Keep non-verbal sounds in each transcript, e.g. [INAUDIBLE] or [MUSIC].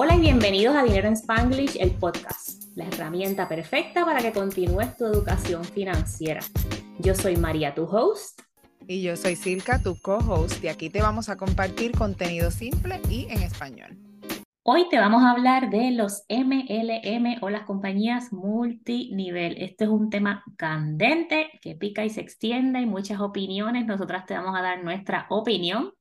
Hola y bienvenidos a Dinero en Spanglish, el podcast, la herramienta perfecta para que continúes tu educación financiera. Yo soy María, tu host. Y yo soy Silka, tu co-host, y aquí te vamos a compartir contenido simple y en español. Hoy te vamos a hablar de los MLM o las compañías multinivel. Este es un tema candente que pica y se extiende, y muchas opiniones. Nosotras te vamos a dar nuestra opinión.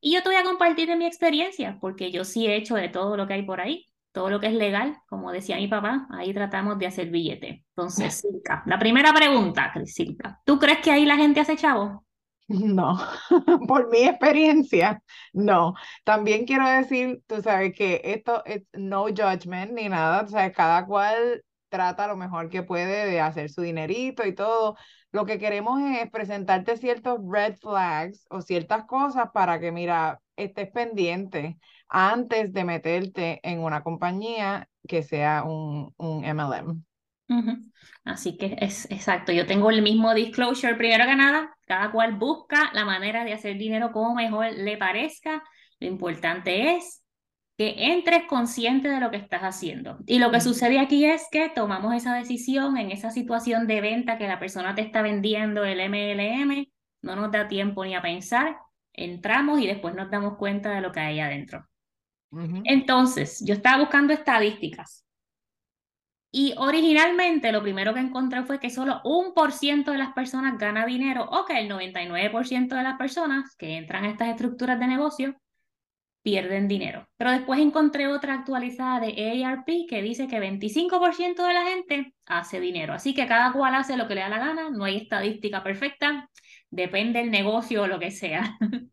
Y yo te voy a compartir de mi experiencia, porque yo sí he hecho de todo lo que hay por ahí, todo lo que es legal, como decía mi papá, ahí tratamos de hacer billete. Entonces, [LAUGHS] Silka, la primera pregunta, Silka, ¿tú crees que ahí la gente hace chavo? No, [LAUGHS] por mi experiencia, no. También quiero decir, tú sabes que esto es no judgment ni nada, o sea, cada cual trata lo mejor que puede de hacer su dinerito y todo, lo que queremos es presentarte ciertos red flags o ciertas cosas para que, mira, estés pendiente antes de meterte en una compañía que sea un, un MLM. Así que es exacto, yo tengo el mismo disclosure. Primero que nada, cada cual busca la manera de hacer dinero como mejor le parezca. Lo importante es que entres consciente de lo que estás haciendo. Y lo que sucede aquí es que tomamos esa decisión en esa situación de venta que la persona te está vendiendo el MLM, no nos da tiempo ni a pensar, entramos y después nos damos cuenta de lo que hay adentro. Entonces, yo estaba buscando estadísticas. Y originalmente lo primero que encontré fue que solo un por ciento de las personas gana dinero o que el 99% de las personas que entran a estas estructuras de negocio pierden dinero. Pero después encontré otra actualizada de AARP que dice que 25% de la gente hace dinero. Así que cada cual hace lo que le da la gana, no hay estadística perfecta, depende del negocio o lo que sea. [LAUGHS]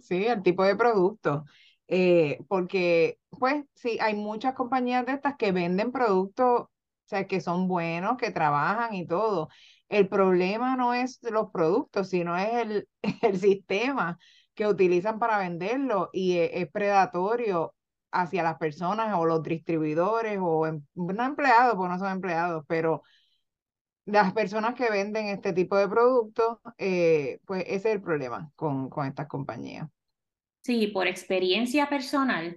Sí, el tipo de producto. Eh, porque, pues, sí, hay muchas compañías de estas que venden productos, o sea, que son buenos, que trabajan y todo. El problema no es los productos, sino es el, [LAUGHS] el sistema que utilizan para venderlo y es, predatorio hacia las personas o los distribuidores o em, no empleados, porque no son empleados, pero las personas que venden este tipo de productos, eh, pues ese es el problema con, con estas compañías. Sí, por experiencia personal,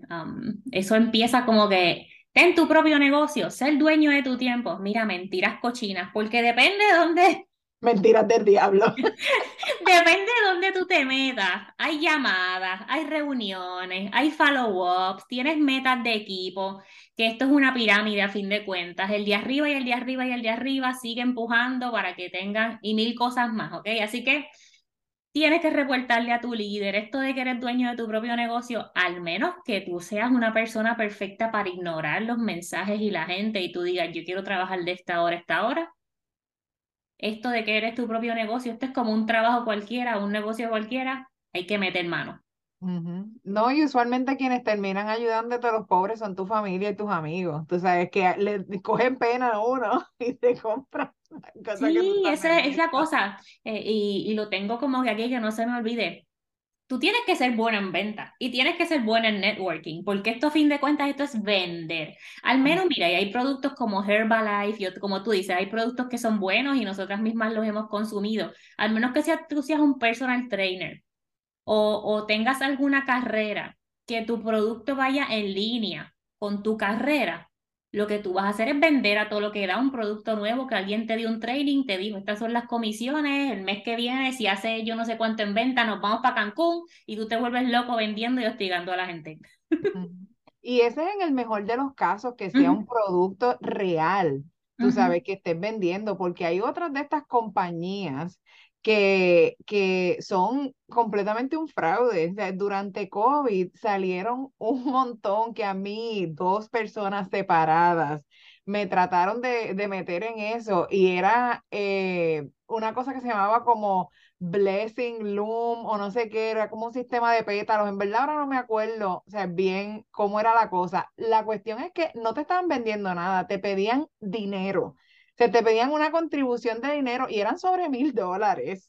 eso empieza como que ten tu propio negocio, ser dueño de tu tiempo. Mira, mentiras cochinas, porque depende de dónde, Mentiras del diablo. [LAUGHS] Depende de dónde tú te metas. Hay llamadas, hay reuniones, hay follow-ups, tienes metas de equipo, que esto es una pirámide a fin de cuentas. El de arriba y el de arriba y el de arriba sigue empujando para que tengan y mil cosas más, ¿ok? Así que tienes que reportarle a tu líder esto de que eres dueño de tu propio negocio, al menos que tú seas una persona perfecta para ignorar los mensajes y la gente y tú digas, yo quiero trabajar de esta hora a esta hora esto de que eres tu propio negocio, esto es como un trabajo cualquiera, un negocio cualquiera, hay que meter mano. No, y usualmente quienes terminan ayudándote a los pobres son tu familia y tus amigos. Tú sabes que le cogen pena a uno [LAUGHS] y te compran. [LAUGHS] Sí, esa es la cosa. Eh, y, y, lo tengo como que aquí que no se me olvide tú tienes que ser bueno en venta y tienes que ser bueno en networking, porque esto a fin de cuentas esto es vender. Al menos, mira, y hay productos como Herbalife, y como tú dices, hay productos que son buenos y nosotras mismas los hemos consumido. Al menos que sea, tú seas un personal trainer o, o tengas alguna carrera, que tu producto vaya en línea con tu carrera, lo que tú vas a hacer es vender a todo lo que da un producto nuevo, que alguien te dio un training, te dijo, estas son las comisiones, el mes que viene, si hace yo no sé cuánto en venta, nos vamos para Cancún y tú te vuelves loco vendiendo y hostigando a la gente. [LAUGHS] Y ese es en el mejor de los casos, que sea un producto real, tú sabes, que estés vendiendo, porque hay otras de estas compañías que, que son completamente un fraude. durante COVID salieron un montón que a mí, dos personas separadas, me trataron de, de meter en eso y era eh, una cosa que se llamaba como Blessing Loom o no sé qué, era como un sistema de pétalos. En verdad ahora no me acuerdo, o sea, bien cómo era la cosa. La cuestión es que no te estaban vendiendo nada, te pedían dinero se te pedían una contribución de dinero y eran sobre mil dólares.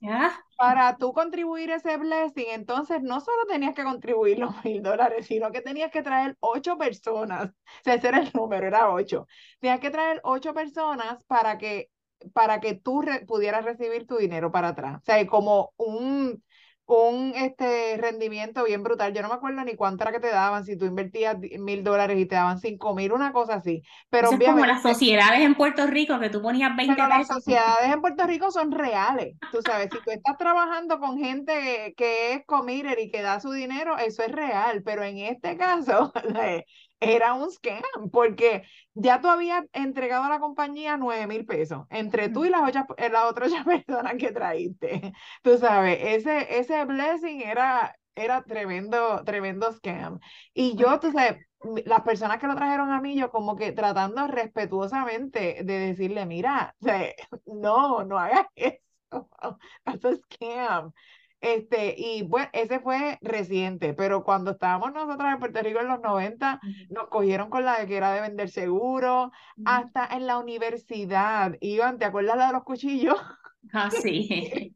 Para tú contribuir ese blessing, entonces no solo tenías que contribuir los mil dólares, sino que tenías que traer ocho personas. O sea, ese era el número, era ocho. Tenías que traer ocho personas para que, para que tú pudieras recibir tu dinero para atrás. O sea, como un, un este, rendimiento bien brutal. Yo no me acuerdo ni cuánto era que te daban, si tú invertías mil dólares y te daban cinco mil, una cosa así. Pero Eso es como las sociedades en Puerto Rico, que tú ponías 20 pero pesos. las sociedades en Puerto Rico son reales. Tú sabes, si tú estás trabajando con gente que es committed y que da su dinero, eso es real. Pero en este caso, [LAUGHS] era un scam, porque ya tú habías entregado a la compañía nueve mil pesos, entre tú y las, ocho, eh, las otras [LAUGHS] personas que traíste. Tú sabes, ese, ese blessing era, era tremendo, tremendo scam. Y yo, tú sabes, las personas que lo trajeron a mí, yo como que tratando respetuosamente de decirle, mira, [LAUGHS] no, no hagas eso, [LAUGHS] eso es scam. Este, y bueno, ese fue reciente, pero cuando estábamos nosotros en Puerto Rico en los 90, nos cogieron con la de que era de vender seguro, hasta en la universidad, iban, ¿te acuerdas la de los cuchillos? Ah, [LAUGHS] sí.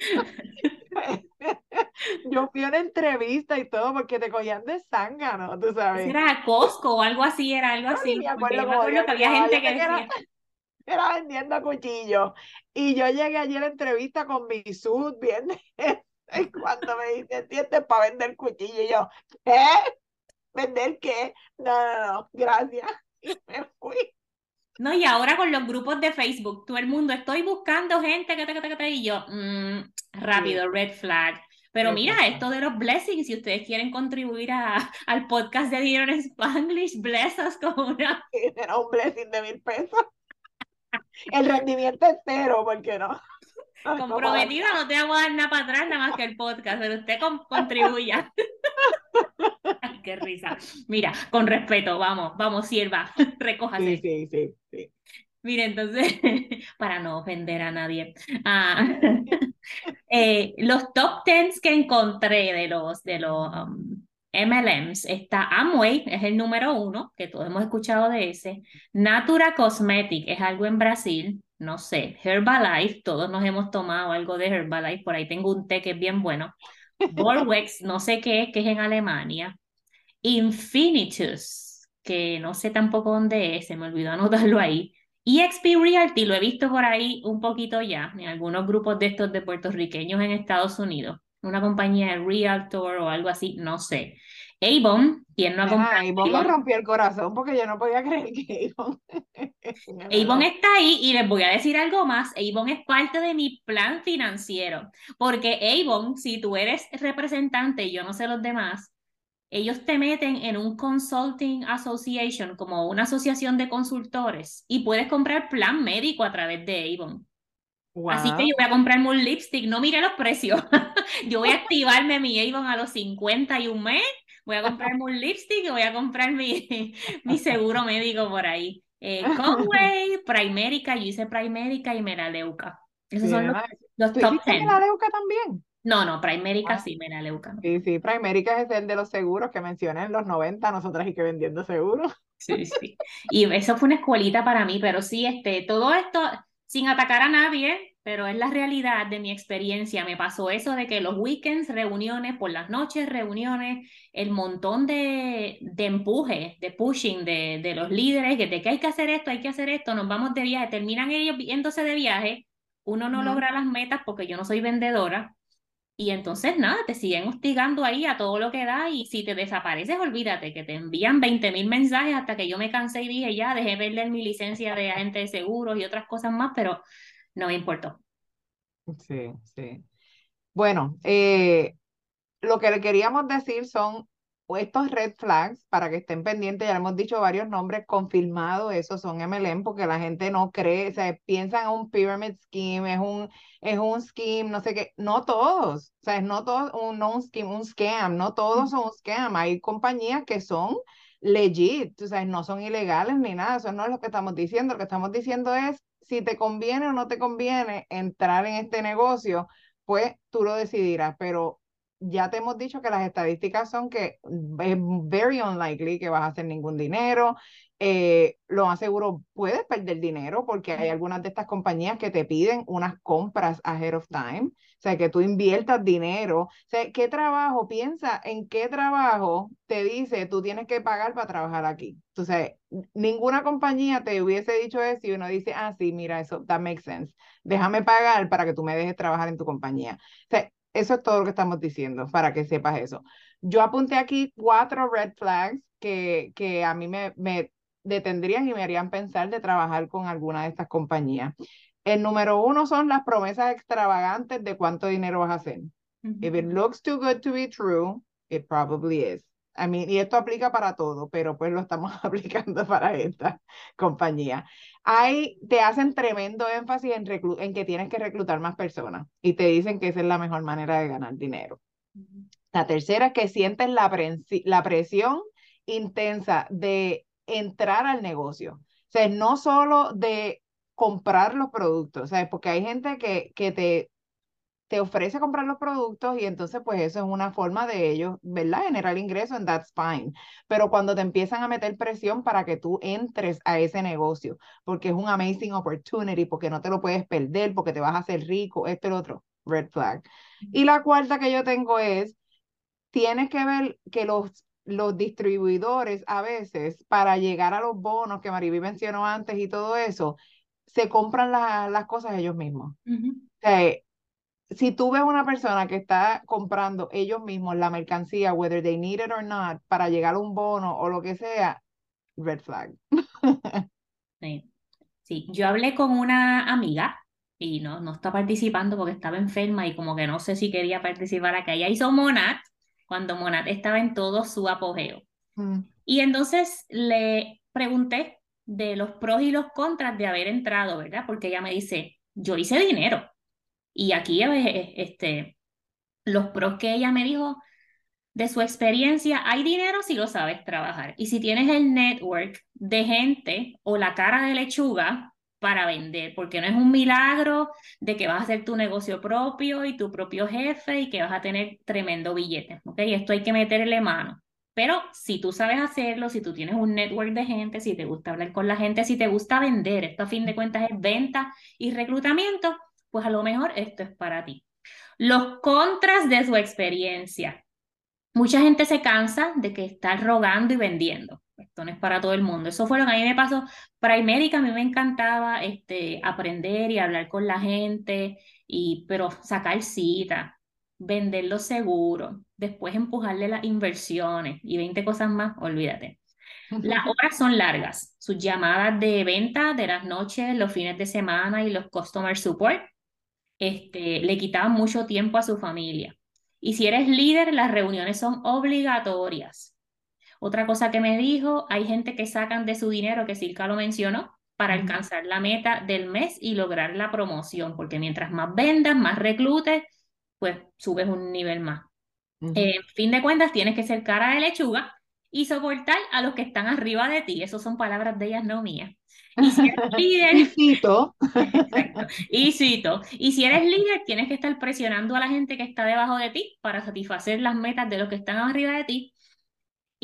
[LAUGHS] Yo fui a una entrevista y todo porque te cogían de zángano, tú sabes. Era Costco o algo así, era algo así. me acuerdo, me acuerdo que había gente que decía... Era, vendiendo cuchillos. Y yo llegué allí a la entrevista con mi sud, bien. [LAUGHS] Y cuando me dice, ¿entiendes? Para vender cuchillos. Y yo, ¿qué? ¿Vender qué? No, no, no, gracias. [LAUGHS] Y me fui. No, y ahora con los grupos de Facebook, todo el mundo, estoy buscando gente que te, que te, y yo, mmm, rápido, red flag. Pero mira, esto de los blessings, si ustedes quieren contribuir a, [LAUGHS] al podcast de Dinero en Spanglish, bless us con una... Era un blessing de mil pesos. El rendimiento es cero, ¿por qué no? [LAUGHS] Comprometida, no te hago dar nada para atrás, nada más que el podcast, pero usted contribuya. [LAUGHS] qué risa. Mira, con respeto, vamos, vamos, sierva, [LAUGHS] recójase. Sí, sí, sí, sí. Mire, entonces, para no ofender a nadie, ah, eh, los top tens que encontré de los, de los um, MLMs está Amway, es el número uno, que todos hemos escuchado de ese. Natura Cosmetic es algo en Brasil, no sé. Herbalife, todos nos hemos tomado algo de Herbalife, por ahí tengo un té que es bien bueno. [LAUGHS] Borwex, no sé qué es, que es en Alemania. Infinitus, que no sé tampoco dónde es, se me olvidó anotarlo ahí. EXP Realty, lo he visto por ahí un poquito ya, en algunos grupos de estos de puertorriqueños en Estados Unidos. Una compañía de Realtor o algo así, no sé. Avon, quien no ha comprado. Avon me rompió el corazón porque yo no podía creer que Avon. [LAUGHS] Avon está ahí y les voy a decir algo más. Avon es parte de mi plan financiero. Porque Avon, si tú eres representante y yo no sé los demás, ellos te meten en un consulting association, como una asociación de consultores, y puedes comprar plan médico a través de Avon. Así que yo voy a comprarme un lipstick, no mire los precios. [LAUGHS] yo voy a activarme mi Avon a los 51 mes, voy a comprarme un lipstick y voy a comprar mi, [LAUGHS] mi seguro médico por ahí. Eh, [LAUGHS] Conway, Primerica, yo hice Primerica y Meraleuca. Esos son los, los top 10. Meraleuca también? No, no, Primerica sí, Meraleuca. Sí, sí, Primerica es el de los seguros que mencioné en los 90, nosotras y que vendiendo seguros. Sí, sí. Y eso fue una escuelita para mí, pero sí, este, todo esto sin atacar a nadie, pero es la realidad de mi experiencia. Me pasó eso de que los weekends, reuniones, por las noches, reuniones, el montón de, de empuje, de pushing de, de los líderes, que de que hay que hacer esto, hay que hacer esto, nos vamos de viaje, terminan ellos viéndose de viaje, uno no logra las metas porque yo no soy vendedora. Y entonces nada, te siguen hostigando ahí a todo lo que da y si te desapareces, olvídate que te envían 20 mil mensajes hasta que yo me cansé y dije ya, dejé perder mi licencia de agente de seguros y otras cosas más, pero no me importó. Sí, sí. Bueno, eh, lo que le queríamos decir son estos red flags para que estén pendientes, ya hemos dicho varios nombres confirmados, esos son MLM porque la gente no cree, o sea, piensan en un pyramid scheme, es un, es un scheme, no sé qué, no todos, o sea, no todos, un, no un scheme, un scam, no todos son un scam, hay compañías que son legit, o sea, no son ilegales ni nada, eso no es lo que estamos diciendo, lo que estamos diciendo es si te conviene o no te conviene entrar en este negocio, pues tú lo decidirás, pero ya te hemos dicho que las estadísticas son que es very unlikely que vas a hacer ningún dinero. Eh, lo más seguro puedes perder dinero porque hay algunas de estas compañías que te piden unas compras ahead of time, o sea, que tú inviertas dinero. O sea, ¿qué trabajo? Piensa en qué trabajo te dice tú tienes que pagar para trabajar aquí. Entonces, ninguna compañía te hubiese dicho eso y uno dice, ah, sí, mira, eso, that makes sense. Déjame pagar para que tú me dejes trabajar en tu compañía. O sea, eso es todo lo que estamos diciendo, para que sepas eso. Yo apunté aquí cuatro red flags que, que a mí me, me detendrían y me harían pensar de trabajar con alguna de estas compañías. El número uno son las promesas extravagantes de cuánto dinero vas a hacer. If it looks too good to be true, it probably is. I mean, y esto aplica para todo, pero pues lo estamos [LAUGHS] aplicando para esta compañía. Hay, te hacen tremendo énfasis en, en que tienes que reclutar más personas y te dicen que esa es la mejor manera de ganar dinero. La tercera es que sientes la, la presión intensa de entrar al negocio. O sea, no solo de comprar los productos, ¿sabes? Porque hay gente que, que te, te ofrece comprar los productos y entonces pues eso es una forma de ellos, ¿verdad? Generar ingresos en that's fine. Pero cuando te empiezan a meter presión para que tú entres a ese negocio, porque es un amazing opportunity, porque no te lo puedes perder, porque te vas a hacer rico, esto y lo otro, red flag. Y la cuarta que yo tengo es, tienes que ver que los los distribuidores a veces, para llegar a los bonos que Mariby mencionó antes y todo eso, se compran las cosas ellos mismos. Si tú ves una persona que está comprando ellos mismos la mercancía, whether they need it or not, para llegar a un bono o lo que sea, red flag. [LAUGHS] sí. sí, yo hablé con una amiga y no, no está participando porque estaba enferma y como que no sé si quería participar acá. Ella hizo Monat cuando Monat estaba en todo su apogeo. Mm. Y entonces le pregunté de los pros y los contras de haber entrado, ¿verdad? Porque ella me dice, yo hice dinero. Y aquí este, los pros que ella me dijo de su experiencia, hay dinero si lo sabes trabajar. Y si tienes el network de gente o la cara de lechuga para vender, porque no es un milagro de que vas a hacer tu negocio propio y tu propio jefe y que vas a tener tremendo billete, ¿ok? Esto hay que meterle mano. Pero si tú sabes hacerlo, si tú tienes un network de gente, si te gusta hablar con la gente, si te gusta vender, esto a fin de cuentas es venta y reclutamiento, pues a lo mejor esto es para ti. Los contras de su experiencia. Mucha gente se cansa de que está rogando y vendiendo esto no es para todo el mundo. Eso fue lo que a mí me pasó. Primérica, a mí me encantaba este, aprender y hablar con la gente, y, pero sacar cita, vender los seguros, después empujarle las inversiones y 20 cosas más, olvídate. Las [LAUGHS] horas son largas, sus llamadas de venta de las noches, los fines de semana y los customer support este, le quitaban mucho tiempo a su familia. Y si eres líder, las reuniones son obligatorias. Otra cosa que me dijo, hay gente que sacan de su dinero, que Silka lo mencionó, para alcanzar la meta del mes y lograr la promoción, porque mientras más vendas, más reclutes, pues subes un nivel más. en fin de cuentas, tienes que ser cara de lechuga y soportar a los que están arriba de ti. Esas son palabras de ellas, no mías. Y si eres [LAUGHS] líder, y cito. y cito. Y si eres líder, tienes que estar presionando a la gente que está debajo de ti para satisfacer las metas de los que están arriba de ti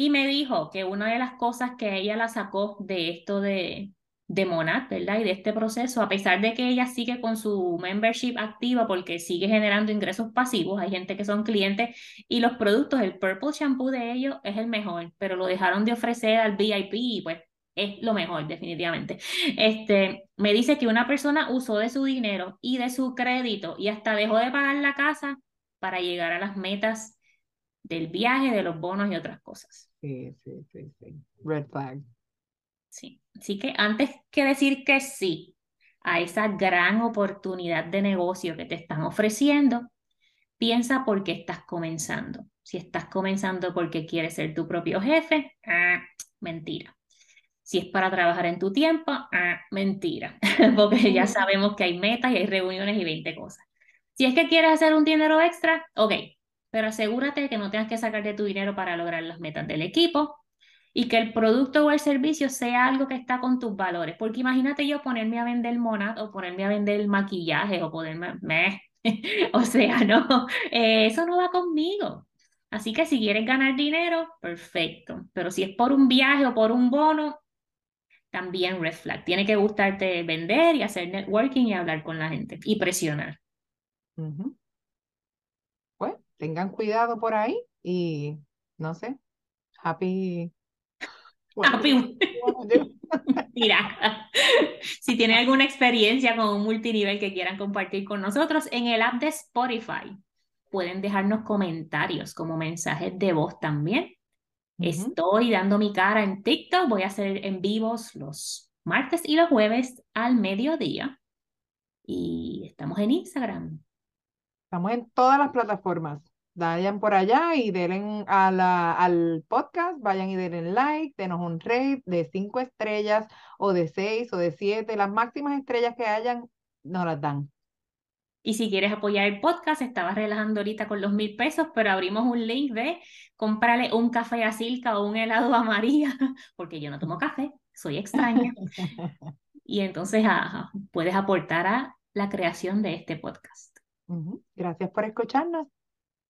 y me dijo que una de las cosas que ella la sacó de esto de, de Monat, ¿verdad? Y de este proceso, a pesar de que ella sigue con su membership activa porque sigue generando ingresos pasivos, hay gente que son clientes y los productos, el Purple Shampoo de ellos es el mejor, pero lo dejaron de ofrecer al VIP y pues es lo mejor, definitivamente. Este, me dice que una persona usó de su dinero y de su crédito y hasta dejó de pagar la casa para llegar a las metas del viaje, de los bonos y otras cosas. Sí, sí, sí, sí. Red flag. Sí, así que antes que decir que sí a esa gran oportunidad de negocio que te están ofreciendo, piensa por qué estás comenzando. Si estás comenzando porque quieres ser tu propio jefe, ah, mentira. Si es para trabajar en tu tiempo, ah, mentira, [LAUGHS] porque ya sabemos que hay metas y hay reuniones y 20 cosas. Si es que quieres hacer un dinero extra, ok, pero asegúrate de que no tengas que sacar de tu dinero para lograr las metas del equipo y que el producto o el servicio sea algo que está con tus valores. Porque imagínate yo ponerme a vender monad o ponerme a vender maquillaje o ponerme, [LAUGHS] o sea, no, eh, eso no va conmigo. Así que si quieres ganar dinero, perfecto. Pero si es por un viaje o por un bono, también red flag. Tiene que gustarte vender y hacer networking y hablar con la gente y presionar tengan cuidado por ahí y no sé, happy. Happy. [LAUGHS] [LAUGHS] Mira, [LAUGHS] si tienen alguna experiencia con un multinivel que quieran compartir con nosotros, en el app de Spotify pueden dejarnos comentarios como mensajes de voz también. Estoy dando mi cara en TikTok, voy a hacer en vivos los martes y los jueves al mediodía. Y estamos en Instagram. Estamos en todas las plataformas. Vayan por allá y a la, al podcast, vayan y denle like, denos un rate de cinco estrellas o de seis o de siete. Las máximas estrellas que hayan, nos las dan. Y si quieres apoyar el podcast, estaba relajando ahorita con los mil pesos, pero abrimos un link de comprarle un café a Silka o un helado a María, [LAUGHS] porque yo no tomo café, soy extraña. [LAUGHS] y entonces puedes aportar a la creación de este podcast. Gracias por escucharnos.